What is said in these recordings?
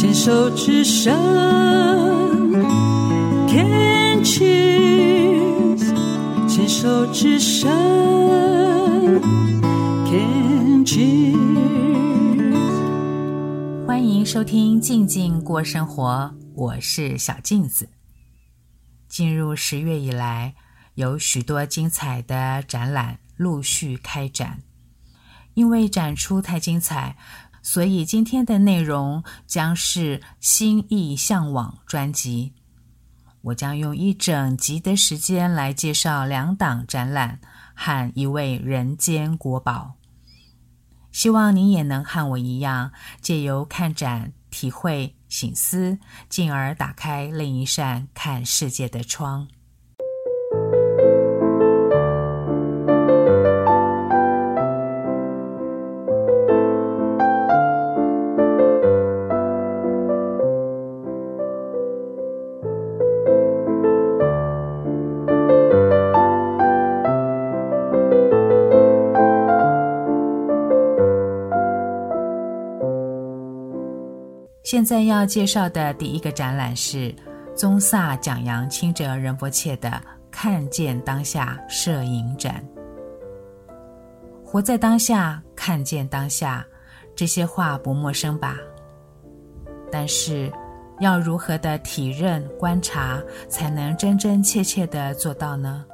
牵手之声，Can cheers，牵手之声，Can cheers。欢迎收听《静静过生活》，我是小静子。进入十月以来，有许多精彩的展览陆续开展。因为展出太精彩，所以今天的内容将是《心意向往》专辑。我将用一整集的时间来介绍两档展览和一位人间国宝。希望你也能和我一样，借由看展、体会、醒思，进而打开另一扇看世界的窗。现在要介绍的第一个展览是宗萨蒋扬清哲仁波切的《看见当下》摄影展。活在当下，看见当下，这些话不陌生吧？但是，要如何的体认、观察，才能真真切切的做到呢？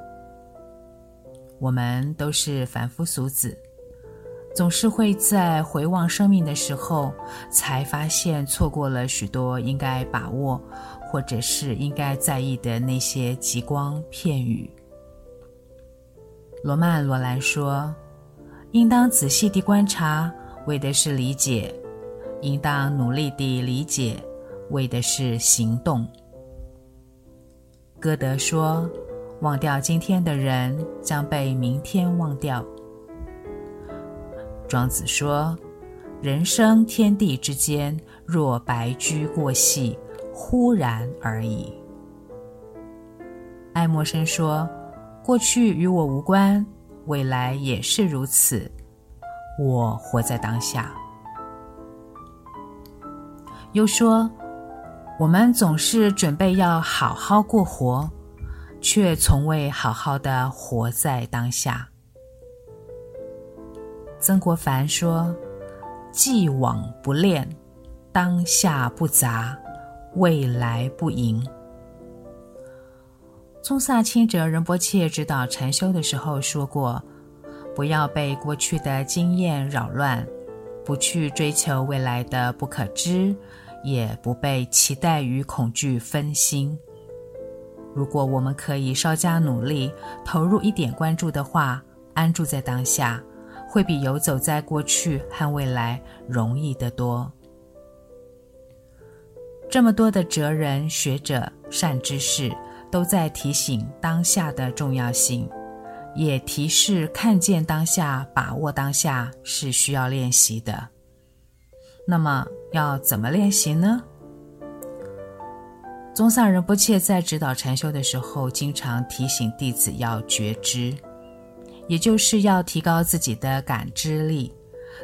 我们都是凡夫俗子。总是会在回望生命的时候，才发现错过了许多应该把握，或者是应该在意的那些极光片羽。罗曼·罗兰说：“应当仔细地观察，为的是理解；应当努力地理解，为的是行动。”歌德说：“忘掉今天的人，将被明天忘掉。”庄子说：“人生天地之间，若白驹过隙，忽然而已。”爱默生说：“过去与我无关，未来也是如此。我活在当下。”又说：“我们总是准备要好好过活，却从未好好的活在当下。”曾国藩说：“既往不恋，当下不杂，未来不迎。”宗萨清哲仁波切指导禅修的时候说过：“不要被过去的经验扰乱，不去追求未来的不可知，也不被期待与恐惧分心。如果我们可以稍加努力，投入一点关注的话，安住在当下。”会比游走在过去和未来容易得多。这么多的哲人、学者、善知识都在提醒当下的重要性，也提示看见当下、把握当下是需要练习的。那么要怎么练习呢？宗萨仁波切在指导禅修的时候，经常提醒弟子要觉知。也就是要提高自己的感知力，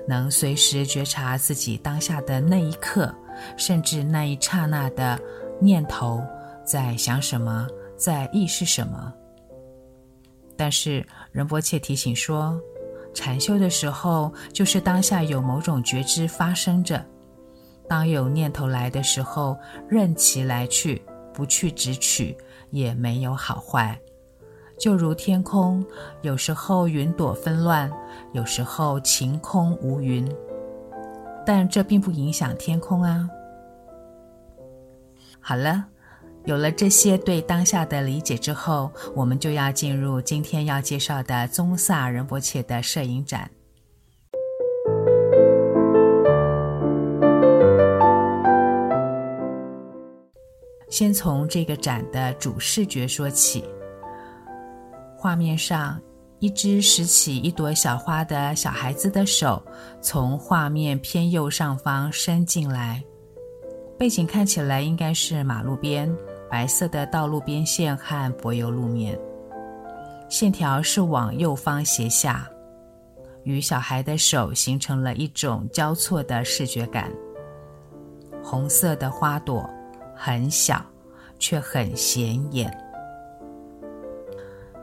能随时觉察自己当下的那一刻，甚至那一刹那的念头在想什么，在意识什么。但是仁波切提醒说，禅修的时候，就是当下有某种觉知发生着，当有念头来的时候，任其来去，不去执取，也没有好坏。就如天空，有时候云朵纷乱，有时候晴空无云，但这并不影响天空啊。好了，有了这些对当下的理解之后，我们就要进入今天要介绍的宗萨仁波切的摄影展。先从这个展的主视觉说起。画面上，一只拾起一朵小花的小孩子的手从画面偏右上方伸进来，背景看起来应该是马路边，白色的道路边线和柏油路面，线条是往右方斜下，与小孩的手形成了一种交错的视觉感。红色的花朵，很小，却很显眼。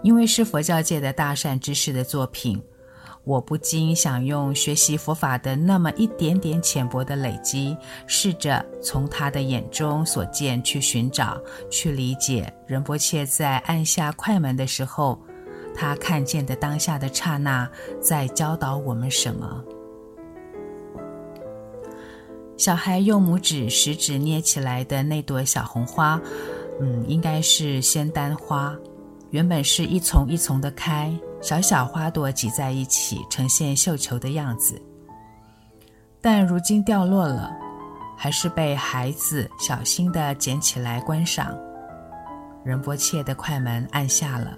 因为是佛教界的大善知识的作品，我不禁想用学习佛法的那么一点点浅薄的累积，试着从他的眼中所见去寻找、去理解仁波切在按下快门的时候，他看见的当下的刹那，在教导我们什么。小孩用拇指、食指捏起来的那朵小红花，嗯，应该是仙丹花。原本是一丛一丛的开，小小花朵挤在一起，呈现绣球的样子。但如今掉落了，还是被孩子小心地捡起来观赏。仁波切的快门按下了，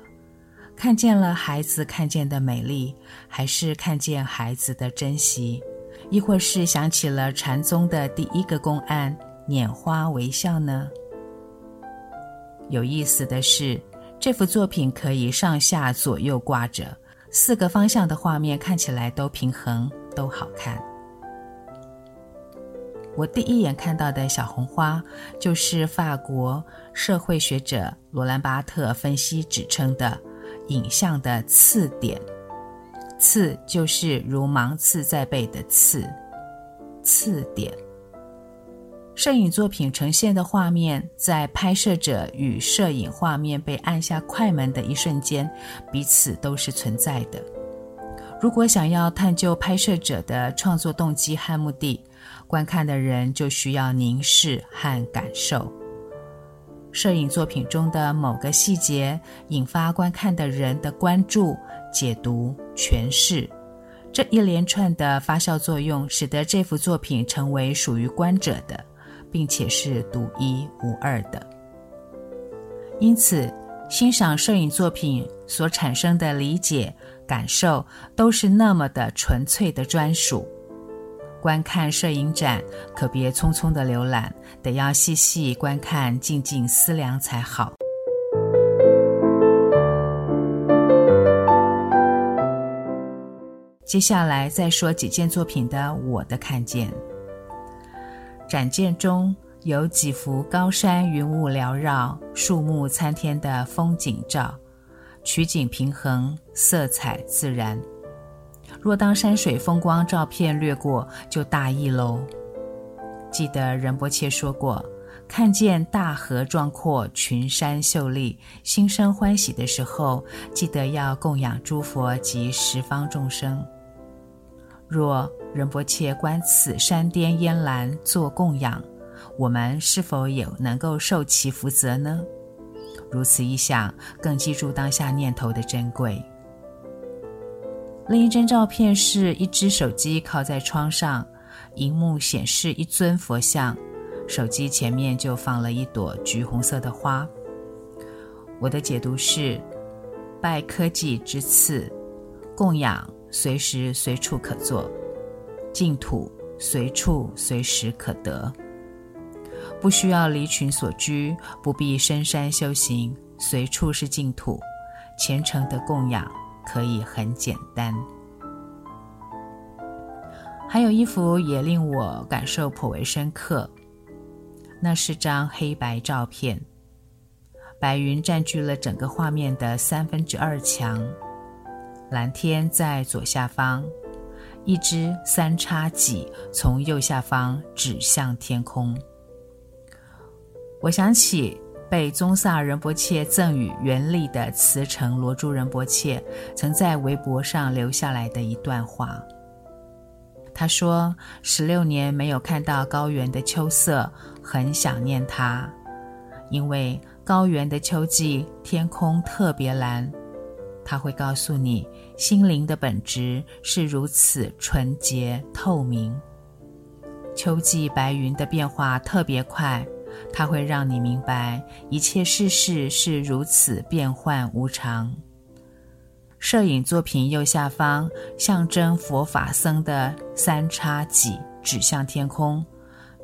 看见了孩子看见的美丽，还是看见孩子的珍惜，亦或是想起了禅宗的第一个公案——拈花微笑呢？有意思的是。这幅作品可以上下左右挂着，四个方向的画面看起来都平衡，都好看。我第一眼看到的小红花，就是法国社会学者罗兰巴特分析指称的影像的刺点。刺就是如芒刺在背的刺，刺点。摄影作品呈现的画面，在拍摄者与摄影画面被按下快门的一瞬间，彼此都是存在的。如果想要探究拍摄者的创作动机和目的，观看的人就需要凝视和感受。摄影作品中的某个细节，引发观看的人的关注、解读、诠释。这一连串的发酵作用，使得这幅作品成为属于观者的。并且是独一无二的，因此欣赏摄影作品所产生的理解、感受，都是那么的纯粹的专属。观看摄影展，可别匆匆的浏览，得要细细观看、静静思量才好。接下来再说几件作品的我的看见。展件中有几幅高山云雾缭绕、树木参天的风景照，取景平衡，色彩自然。若当山水风光照片掠过，就大意喽。记得仁波切说过，看见大河壮阔、群山秀丽，心生欢喜的时候，记得要供养诸佛及十方众生。若仁波切观此山巅烟岚做供养，我们是否也能够受其福泽呢？如此一想，更记住当下念头的珍贵。另一张照片是一只手机靠在窗上，荧幕显示一尊佛像，手机前面就放了一朵橘红色的花。我的解读是：拜科技之赐，供养。随时随处可做，净土随处随时可得，不需要离群所居，不必深山修行，随处是净土，虔诚的供养可以很简单。还有一幅也令我感受颇为深刻，那是张黑白照片，白云占据了整个画面的三分之二强。蓝天在左下方，一只三叉戟从右下方指向天空。我想起被宗萨仁波切赠予原力的慈诚罗珠仁波切曾在微博上留下来的一段话。他说：“十六年没有看到高原的秋色，很想念它，因为高原的秋季天空特别蓝。”他会告诉你，心灵的本质是如此纯洁透明。秋季白云的变化特别快，它会让你明白一切世事是如此变幻无常。摄影作品右下方象征佛法僧的三叉戟指向天空，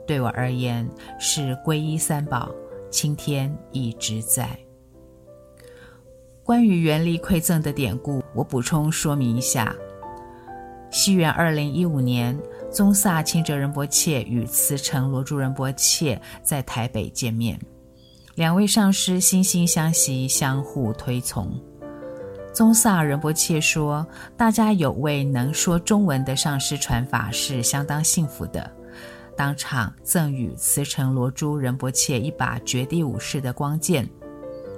对我而言是皈依三宝，青天一直在。关于原力馈赠的典故，我补充说明一下：西元二零一五年，宗萨钦哲仁波切与慈城罗珠仁波切在台北见面，两位上师惺惺相惜，相互推崇。宗萨仁波切说：“大家有位能说中文的上师传法是相当幸福的。”当场赠予慈城罗珠仁波切一把绝地武士的光剑，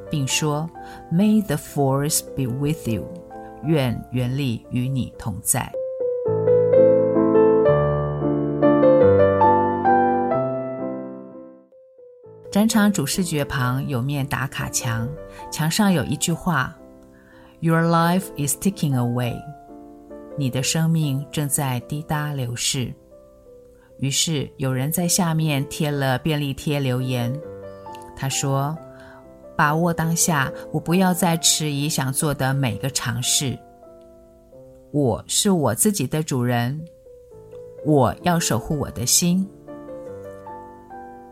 并说：“May the force be with you，愿原力与你同在。”展场主视觉旁有面打卡墙，墙上有一句话：“Your life is ticking away，你的生命正在滴答流逝。”于是有人在下面贴了便利贴留言，他说：“把握当下，我不要再迟疑想做的每个尝试。我是我自己的主人，我要守护我的心。”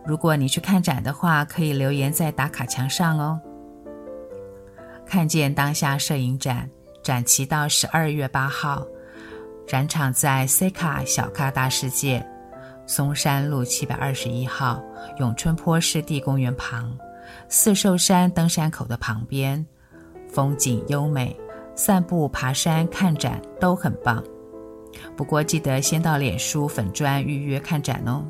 如果你去看展的话，可以留言在打卡墙上哦。看见当下摄影展，展期到十二月八号，展场在 C 卡小咖大世界。松山路七百二十一号永春坡湿地公园旁，四寿山登山口的旁边，风景优美，散步、爬山、看展都很棒。不过记得先到脸书粉砖预约看展哦。